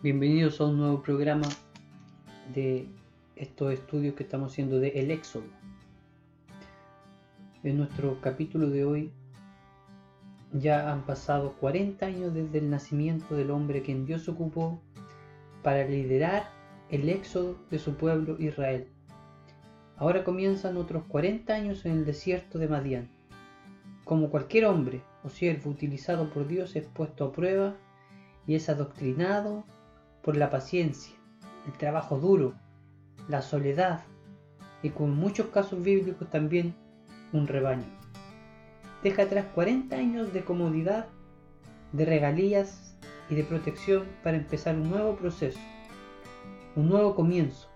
Bienvenidos a un nuevo programa de estos estudios que estamos haciendo de El Éxodo. En nuestro capítulo de hoy ya han pasado 40 años desde el nacimiento del hombre que Dios ocupó para liderar el éxodo de su pueblo Israel. Ahora comienzan otros 40 años en el desierto de Madián. Como cualquier hombre o siervo utilizado por Dios es puesto a prueba y es adoctrinado por la paciencia, el trabajo duro, la soledad y con muchos casos bíblicos también un rebaño. Deja atrás 40 años de comodidad, de regalías y de protección para empezar un nuevo proceso, un nuevo comienzo,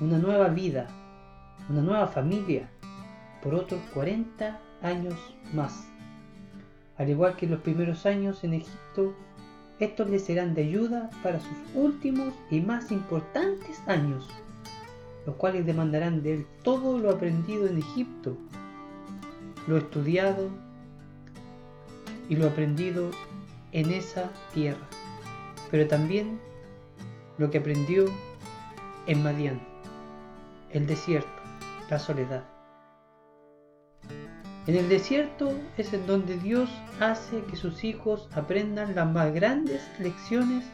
una nueva vida, una nueva familia por otros 40 años más. Al igual que los primeros años en Egipto, estos le serán de ayuda para sus últimos y más importantes años, los cuales demandarán de él todo lo aprendido en Egipto, lo estudiado y lo aprendido en esa tierra, pero también lo que aprendió en Madián, el desierto, la soledad. En el desierto es en donde Dios hace que sus hijos aprendan las más grandes lecciones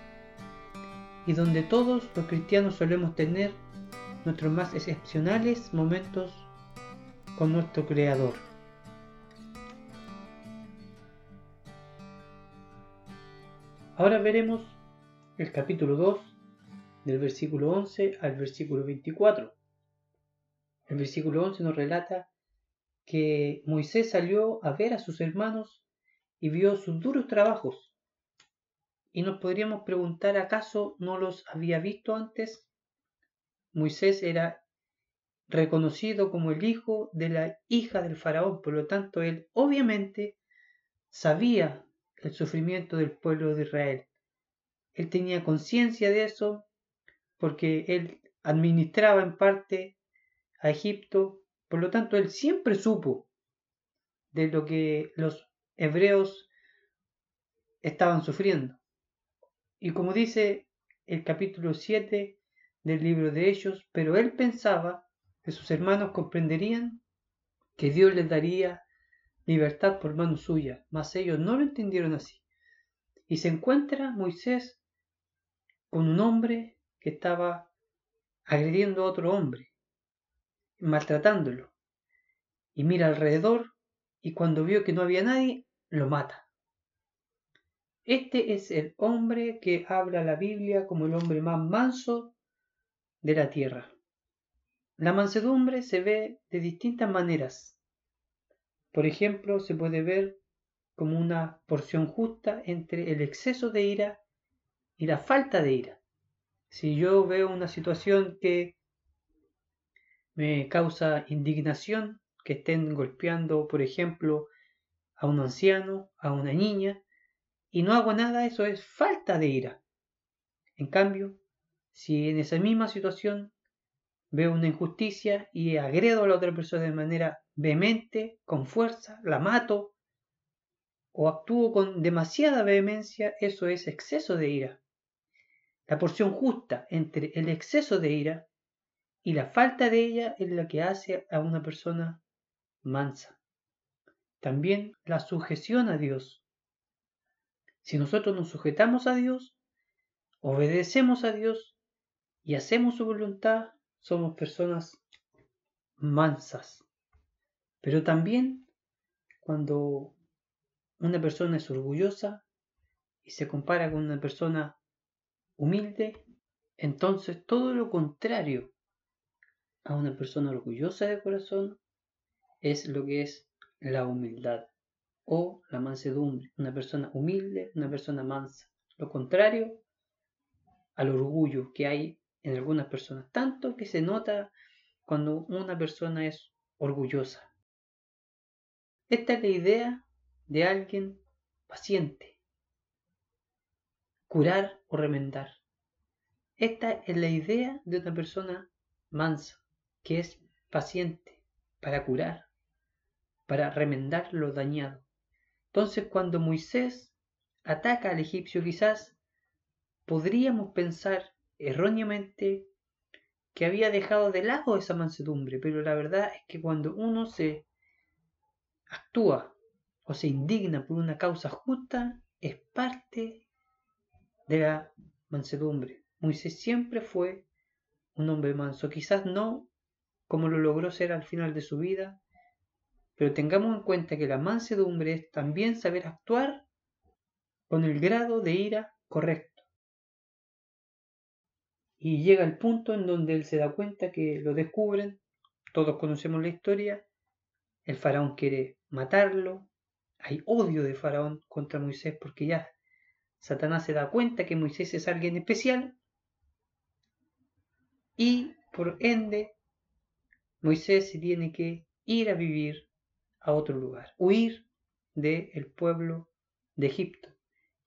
y donde todos los cristianos solemos tener nuestros más excepcionales momentos con nuestro Creador. Ahora veremos el capítulo 2 del versículo 11 al versículo 24. El versículo 11 nos relata que Moisés salió a ver a sus hermanos y vio sus duros trabajos. Y nos podríamos preguntar, ¿acaso no los había visto antes? Moisés era reconocido como el hijo de la hija del faraón, por lo tanto él obviamente sabía el sufrimiento del pueblo de Israel. Él tenía conciencia de eso porque él administraba en parte a Egipto por lo tanto, él siempre supo de lo que los hebreos estaban sufriendo. Y como dice el capítulo 7 del libro de ellos, pero él pensaba que sus hermanos comprenderían que Dios les daría libertad por mano suya, mas ellos no lo entendieron así. Y se encuentra Moisés con un hombre que estaba agrediendo a otro hombre maltratándolo. Y mira alrededor y cuando vio que no había nadie, lo mata. Este es el hombre que habla la Biblia como el hombre más manso de la tierra. La mansedumbre se ve de distintas maneras. Por ejemplo, se puede ver como una porción justa entre el exceso de ira y la falta de ira. Si yo veo una situación que me causa indignación que estén golpeando, por ejemplo, a un anciano, a una niña, y no hago nada, eso es falta de ira. En cambio, si en esa misma situación veo una injusticia y agredo a la otra persona de manera vehemente, con fuerza, la mato, o actúo con demasiada vehemencia, eso es exceso de ira. La porción justa entre el exceso de ira y la falta de ella es la que hace a una persona mansa. También la sujeción a Dios. Si nosotros nos sujetamos a Dios, obedecemos a Dios y hacemos su voluntad, somos personas mansas. Pero también cuando una persona es orgullosa y se compara con una persona humilde, entonces todo lo contrario a una persona orgullosa de corazón es lo que es la humildad o la mansedumbre. Una persona humilde, una persona mansa. Lo contrario al orgullo que hay en algunas personas. Tanto que se nota cuando una persona es orgullosa. Esta es la idea de alguien paciente. Curar o remendar. Esta es la idea de una persona mansa que es paciente para curar, para remendar lo dañado. Entonces cuando Moisés ataca al egipcio quizás podríamos pensar erróneamente que había dejado de lado esa mansedumbre, pero la verdad es que cuando uno se actúa o se indigna por una causa justa, es parte de la mansedumbre. Moisés siempre fue un hombre manso, quizás no como lo logró ser al final de su vida, pero tengamos en cuenta que la mansedumbre es también saber actuar con el grado de ira correcto. Y llega el punto en donde él se da cuenta que lo descubren, todos conocemos la historia, el faraón quiere matarlo, hay odio de faraón contra Moisés porque ya Satanás se da cuenta que Moisés es alguien especial. Y por ende Moisés se tiene que ir a vivir a otro lugar, huir del pueblo de Egipto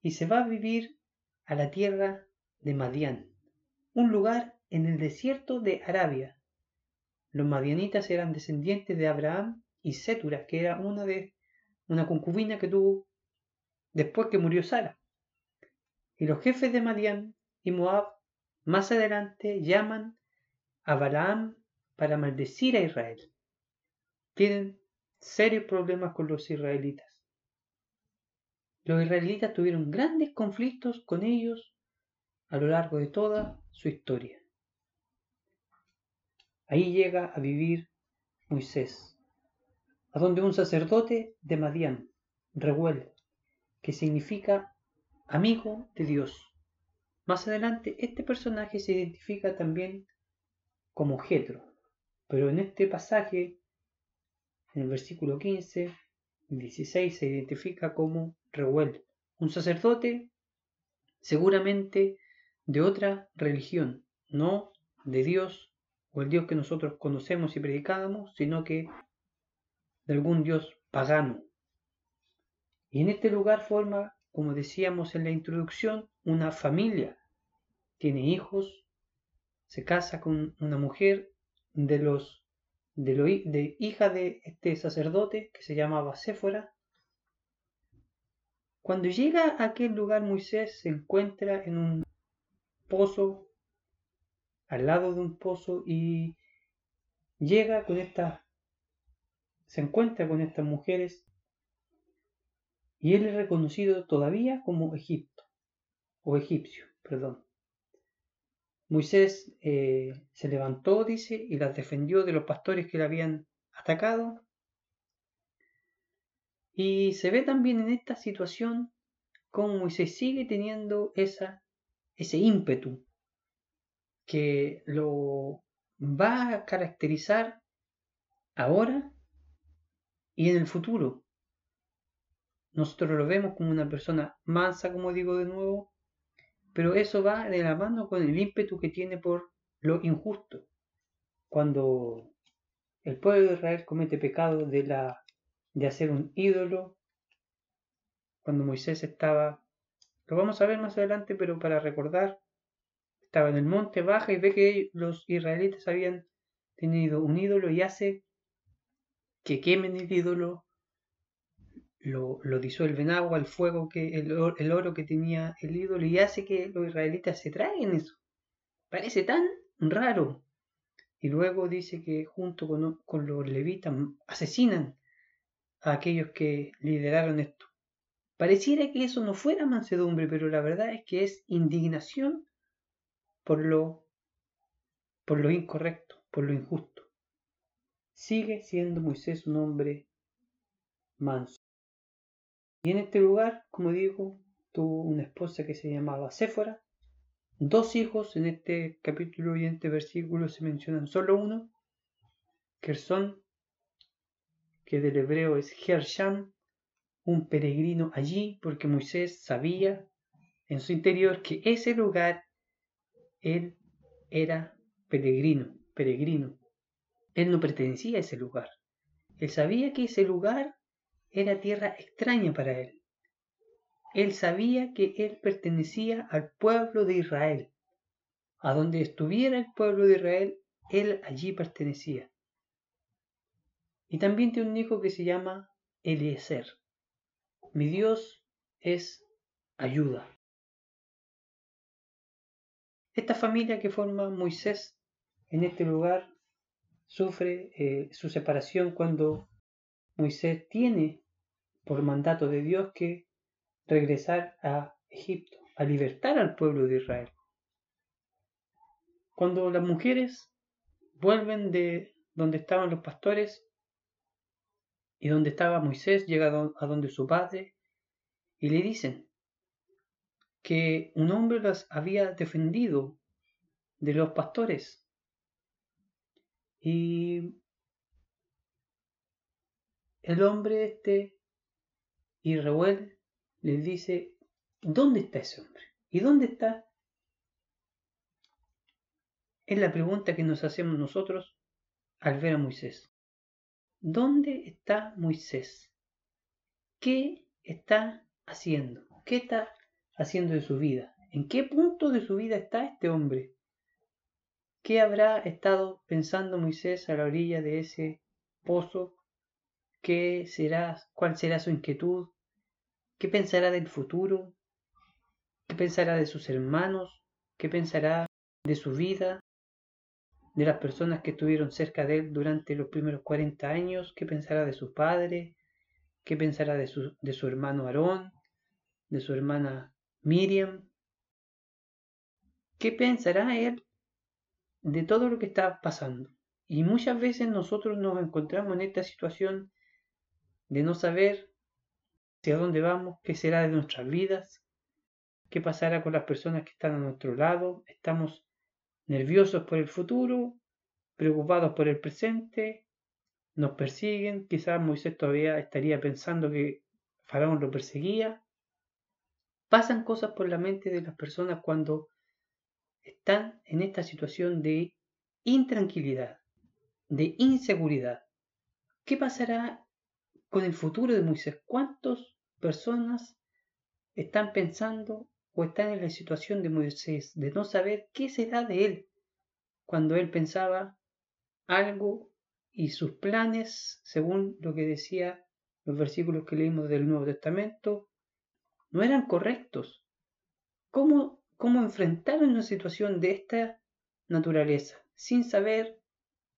y se va a vivir a la tierra de Madián, un lugar en el desierto de Arabia. Los madianitas eran descendientes de Abraham y Sétura, que era una de una concubina que tuvo después que murió Sara. Y los jefes de Madián y Moab más adelante llaman a Balaam para maldecir a Israel. Tienen serios problemas con los israelitas. Los israelitas tuvieron grandes conflictos con ellos a lo largo de toda su historia. Ahí llega a vivir Moisés, a donde un sacerdote de Madián, Reuel, que significa amigo de Dios. Más adelante, este personaje se identifica también como Jetro, pero en este pasaje, en el versículo 15, 16, se identifica como Reuel, un sacerdote seguramente de otra religión, no de Dios o el Dios que nosotros conocemos y predicamos, sino que de algún Dios pagano. Y en este lugar forma, como decíamos en la introducción, una familia. Tiene hijos, se casa con una mujer de los de, lo, de hija de este sacerdote que se llamaba Séfora. Cuando llega a aquel lugar Moisés se encuentra en un pozo, al lado de un pozo y llega con estas, se encuentra con estas mujeres y él es reconocido todavía como Egipto o egipcio, perdón. Moisés eh, se levantó, dice, y las defendió de los pastores que le habían atacado. Y se ve también en esta situación cómo Moisés sigue teniendo esa, ese ímpetu que lo va a caracterizar ahora y en el futuro. Nosotros lo vemos como una persona mansa, como digo de nuevo, pero eso va de la mano con el ímpetu que tiene por lo injusto. Cuando el pueblo de Israel comete pecado de, la, de hacer un ídolo, cuando Moisés estaba, lo vamos a ver más adelante, pero para recordar, estaba en el monte, baja y ve que los israelitas habían tenido un ídolo y hace que quemen el ídolo lo, lo disuelve en agua, el fuego, que el, el, oro que tenía el ídolo y hace que los israelitas se traigan eso. Parece tan raro. Y luego dice que junto con, con los levitas asesinan a aquellos que lideraron esto. Pareciera que eso no fuera mansedumbre, pero la verdad es que es indignación por lo, por lo incorrecto, por lo injusto. Sigue siendo Moisés un hombre manso. Y en este lugar, como digo, tuvo una esposa que se llamaba Séfora, dos hijos, en este capítulo y en este versículo se mencionan solo uno, Gerson, que del hebreo es Gersham, un peregrino allí, porque Moisés sabía en su interior que ese lugar él era peregrino, peregrino. Él no pertenecía a ese lugar. Él sabía que ese lugar era tierra extraña para él. Él sabía que él pertenecía al pueblo de Israel. A donde estuviera el pueblo de Israel, él allí pertenecía. Y también tiene un hijo que se llama Eliezer. Mi Dios es ayuda. Esta familia que forma Moisés en este lugar sufre eh, su separación cuando Moisés tiene por mandato de Dios que regresar a Egipto, a libertar al pueblo de Israel. Cuando las mujeres vuelven de donde estaban los pastores y donde estaba Moisés, llega a donde su padre y le dicen que un hombre las había defendido de los pastores. Y el hombre este y Reuel les dice, ¿dónde está ese hombre? ¿Y dónde está? Es la pregunta que nos hacemos nosotros al ver a Moisés. ¿Dónde está Moisés? ¿Qué está haciendo? ¿Qué está haciendo de su vida? ¿En qué punto de su vida está este hombre? ¿Qué habrá estado pensando Moisés a la orilla de ese pozo? ¿Qué será, cuál será su inquietud? ¿Qué pensará del futuro? ¿Qué pensará de sus hermanos? ¿Qué pensará de su vida? ¿De las personas que estuvieron cerca de él durante los primeros 40 años? ¿Qué pensará de su padre? ¿Qué pensará de su, de su hermano Aarón? ¿De su hermana Miriam? ¿Qué pensará él de todo lo que está pasando? Y muchas veces nosotros nos encontramos en esta situación de no saber hacia dónde vamos, qué será de nuestras vidas, qué pasará con las personas que están a nuestro lado. Estamos nerviosos por el futuro, preocupados por el presente, nos persiguen. Quizás Moisés todavía estaría pensando que Faraón lo perseguía. Pasan cosas por la mente de las personas cuando están en esta situación de intranquilidad, de inseguridad. ¿Qué pasará con el futuro de Moisés? ¿Cuántos personas están pensando o están en la situación de Moisés, de no saber qué será de él, cuando él pensaba algo y sus planes, según lo que decía los versículos que leímos del Nuevo Testamento, no eran correctos. ¿Cómo, cómo enfrentar una situación de esta naturaleza sin saber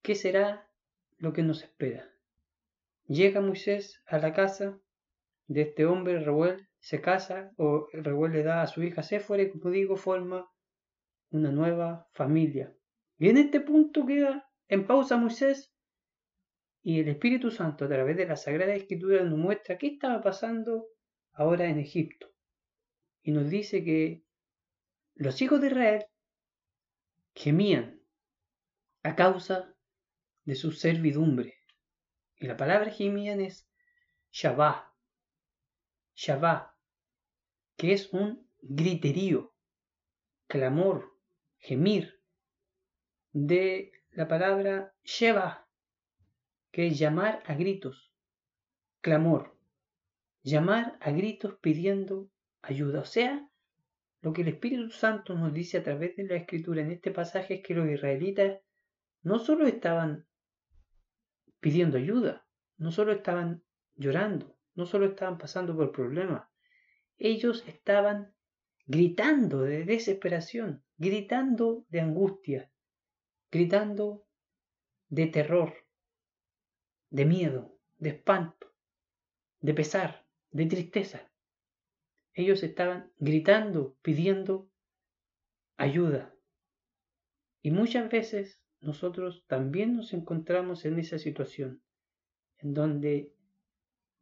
qué será lo que nos espera? Llega Moisés a la casa de este hombre, Reuel, se casa o Reuel le da a su hija Séfora y como digo forma una nueva familia. Y en este punto queda en pausa Moisés y el Espíritu Santo a través de la Sagrada Escritura nos muestra qué estaba pasando ahora en Egipto. Y nos dice que los hijos de Israel gemían a causa de su servidumbre. Y la palabra gemían es Shabbat, Shabbat, que es un griterío, clamor, gemir, de la palabra Sheba, que es llamar a gritos, clamor, llamar a gritos pidiendo ayuda. O sea, lo que el Espíritu Santo nos dice a través de la Escritura en este pasaje es que los israelitas no solo estaban pidiendo ayuda, no solo estaban llorando, no solo estaban pasando por problemas, ellos estaban gritando de desesperación, gritando de angustia, gritando de terror, de miedo, de espanto, de pesar, de tristeza. Ellos estaban gritando, pidiendo ayuda. Y muchas veces nosotros también nos encontramos en esa situación, en donde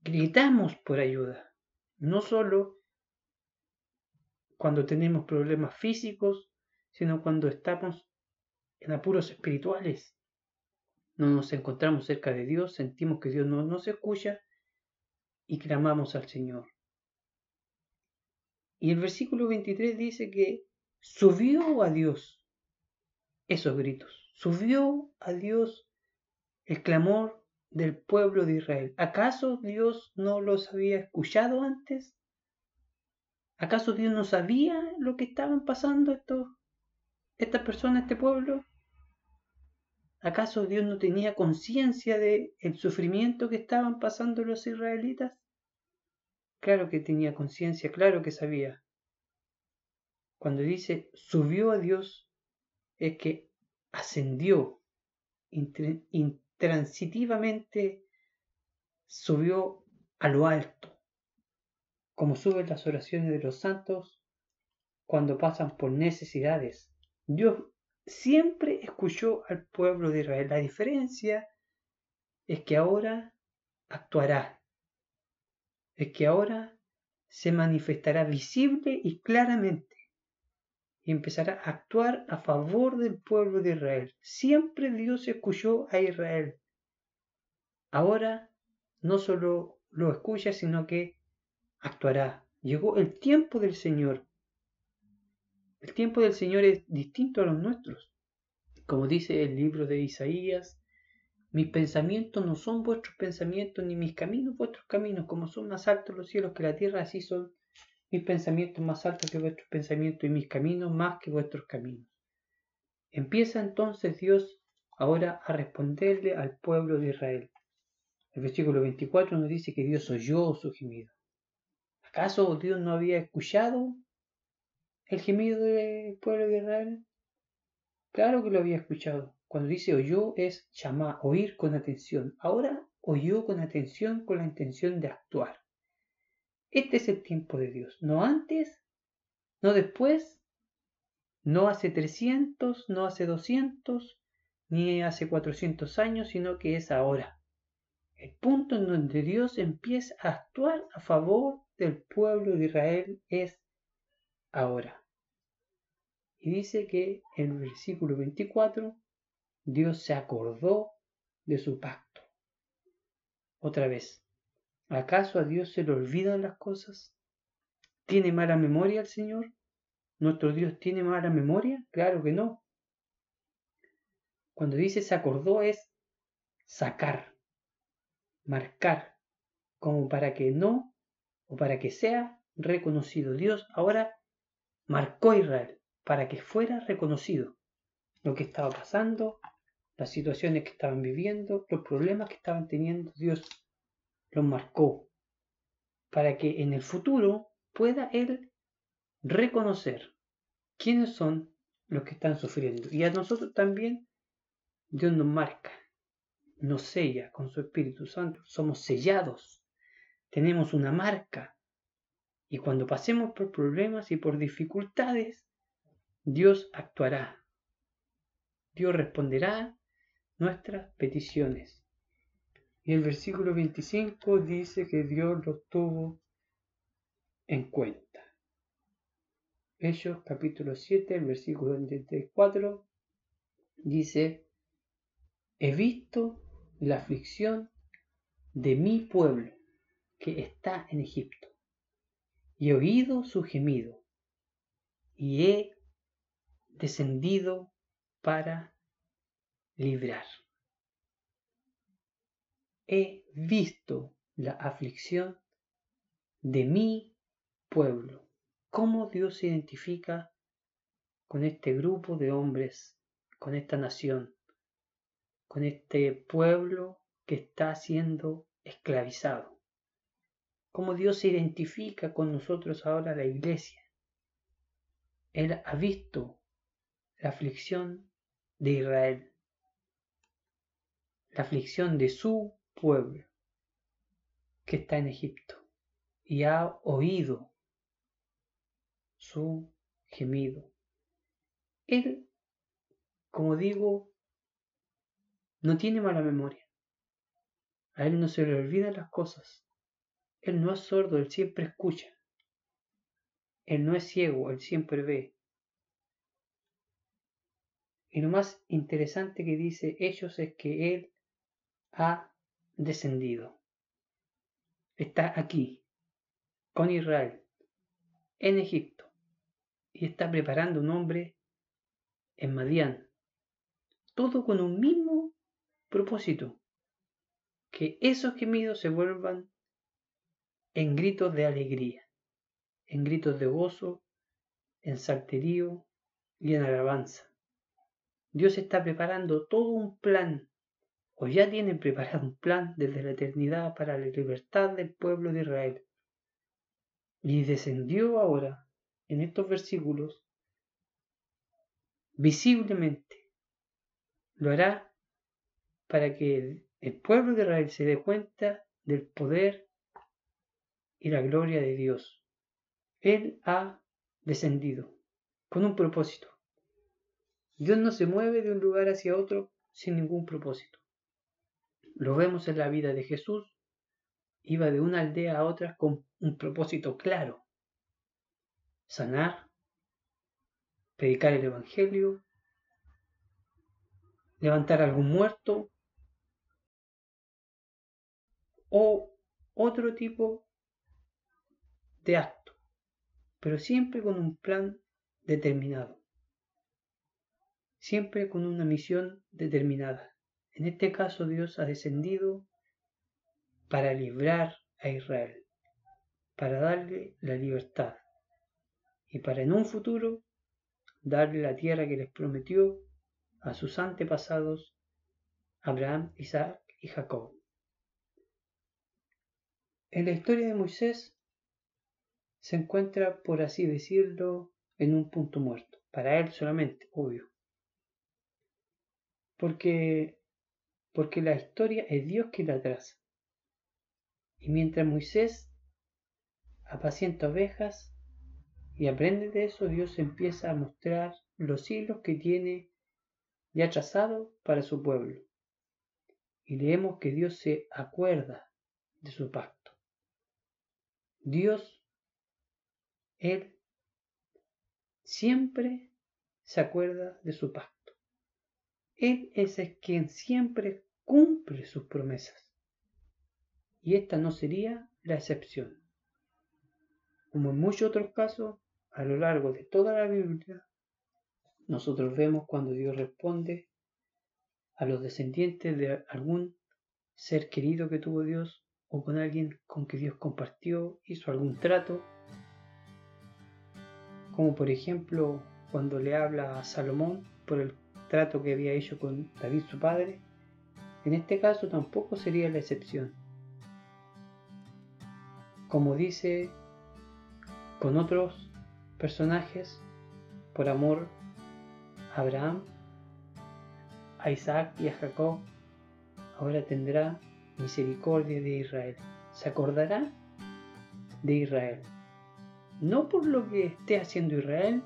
gritamos por ayuda, no solo cuando tenemos problemas físicos, sino cuando estamos en apuros espirituales. No nos encontramos cerca de Dios, sentimos que Dios no nos escucha y clamamos al Señor. Y el versículo 23 dice que subió a Dios esos gritos, subió a Dios el clamor del pueblo de Israel. ¿Acaso Dios no los había escuchado antes? ¿Acaso Dios no sabía lo que estaban pasando estos, estas personas, este pueblo? ¿Acaso Dios no tenía conciencia de el sufrimiento que estaban pasando los israelitas? Claro que tenía conciencia, claro que sabía. Cuando dice subió a Dios, es que ascendió intransitivamente, subió a lo alto, como suben las oraciones de los santos cuando pasan por necesidades. Dios siempre escuchó al pueblo de Israel. La diferencia es que ahora actuará, es que ahora se manifestará visible y claramente y empezará a actuar a favor del pueblo de Israel. Siempre Dios escuchó a Israel. Ahora no solo lo escucha, sino que actuará. Llegó el tiempo del Señor. El tiempo del Señor es distinto a los nuestros. Como dice el libro de Isaías, mis pensamientos no son vuestros pensamientos, ni mis caminos vuestros caminos, como son más altos los cielos que la tierra, así son mis pensamientos más altos que vuestros pensamientos y mis caminos más que vuestros caminos. Empieza entonces Dios ahora a responderle al pueblo de Israel. El versículo 24 nos dice que Dios oyó su gemido. ¿Acaso Dios no había escuchado el gemido del pueblo de Israel? Claro que lo había escuchado. Cuando dice oyó es llamar, oír con atención. Ahora oyó con atención con la intención de actuar. Este es el tiempo de Dios. No antes, no después, no hace 300, no hace 200, ni hace 400 años, sino que es ahora. El punto en donde Dios empieza a actuar a favor del pueblo de Israel es ahora. Y dice que en el versículo 24 Dios se acordó de su pacto. Otra vez, ¿Acaso a Dios se le olvidan las cosas? ¿Tiene mala memoria el Señor? ¿Nuestro Dios tiene mala memoria? Claro que no. Cuando dice se acordó es sacar, marcar, como para que no o para que sea reconocido. Dios ahora marcó a Israel para que fuera reconocido lo que estaba pasando, las situaciones que estaban viviendo, los problemas que estaban teniendo. Dios los marcó para que en el futuro pueda Él reconocer quiénes son los que están sufriendo. Y a nosotros también Dios nos marca, nos sella con su Espíritu Santo. Somos sellados, tenemos una marca. Y cuando pasemos por problemas y por dificultades, Dios actuará. Dios responderá nuestras peticiones. Y el versículo 25 dice que Dios los tuvo en cuenta. Hechos capítulo 7, el versículo 24 dice, he visto la aflicción de mi pueblo que está en Egipto, y he oído su gemido, y he descendido para librar he visto la aflicción de mi pueblo. ¿Cómo Dios se identifica con este grupo de hombres, con esta nación, con este pueblo que está siendo esclavizado? ¿Cómo Dios se identifica con nosotros ahora, la iglesia? Él ha visto la aflicción de Israel, la aflicción de su pueblo que está en Egipto y ha oído su gemido. Él, como digo, no tiene mala memoria. A él no se le olvidan las cosas. Él no es sordo, él siempre escucha. Él no es ciego, él siempre ve. Y lo más interesante que dice ellos es que él ha descendido. Está aquí, con Israel, en Egipto, y está preparando un hombre en Madián. Todo con un mismo propósito, que esos gemidos se vuelvan en gritos de alegría, en gritos de gozo, en salterío y en alabanza. Dios está preparando todo un plan o ya tienen preparado un plan desde la eternidad para la libertad del pueblo de Israel. Y descendió ahora, en estos versículos, visiblemente. Lo hará para que el pueblo de Israel se dé cuenta del poder y la gloria de Dios. Él ha descendido con un propósito. Dios no se mueve de un lugar hacia otro sin ningún propósito. Lo vemos en la vida de Jesús. Iba de una aldea a otra con un propósito claro. Sanar, predicar el Evangelio, levantar algún muerto o otro tipo de acto, pero siempre con un plan determinado, siempre con una misión determinada. En este caso Dios ha descendido para librar a Israel, para darle la libertad y para en un futuro darle la tierra que les prometió a sus antepasados Abraham, Isaac y Jacob. En la historia de Moisés se encuentra, por así decirlo, en un punto muerto, para él solamente, obvio. Porque, porque la historia es Dios que la traza. Y mientras Moisés apacienta ovejas y aprende de eso, Dios empieza a mostrar los hilos que tiene ya trazado para su pueblo. Y leemos que Dios se acuerda de su pacto. Dios, Él, siempre se acuerda de su pacto. Él es quien siempre cumple sus promesas. Y esta no sería la excepción. Como en muchos otros casos, a lo largo de toda la Biblia, nosotros vemos cuando Dios responde a los descendientes de algún ser querido que tuvo Dios o con alguien con que Dios compartió, hizo algún trato, como por ejemplo cuando le habla a Salomón por el trato que había hecho con David su padre, en este caso tampoco sería la excepción. Como dice con otros personajes, por amor a Abraham, a Isaac y a Jacob, ahora tendrá misericordia de Israel. Se acordará de Israel. No por lo que esté haciendo Israel,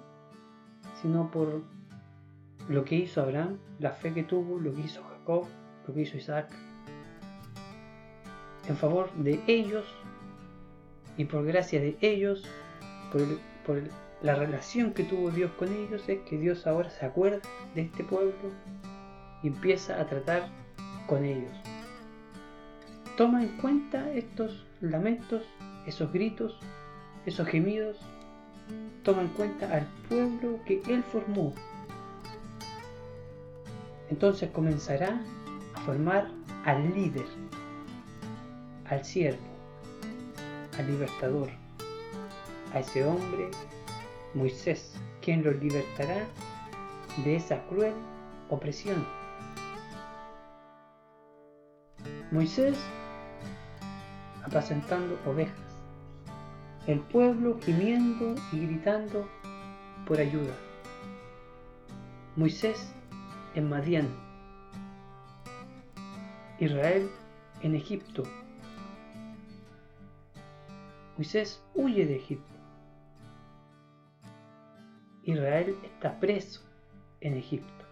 sino por lo que hizo Abraham, la fe que tuvo, lo que hizo Jacob, lo que hizo Isaac. En favor de ellos y por gracia de ellos, por, la relación que tuvo Dios con ellos, es que Dios ahora se acuerda de este pueblo y empieza a tratar con ellos toma en cuenta estos lamentos, esos gritos, esos gemidos, toma en cuenta al pueblo que Él formó. Entonces comenzará a formar al líder, al siervo, al libertador, a ese hombre, Moisés, quien los libertará de esa cruel opresión. Moisés apacentando ovejas, el pueblo gimiendo y gritando por ayuda. Moisés en Madián, Israel en Egipto. Moisés huye de Egipto. Israel está preso en Egipto,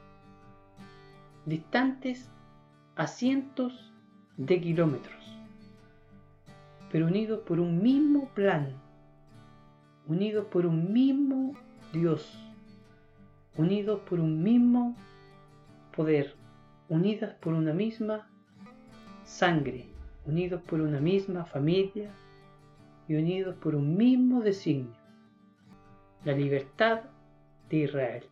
distantes a cientos de kilómetros pero unidos por un mismo plan, unidos por un mismo Dios, unidos por un mismo poder, unidas por una misma sangre, unidos por una misma familia y unidos por un mismo designio, la libertad de Israel.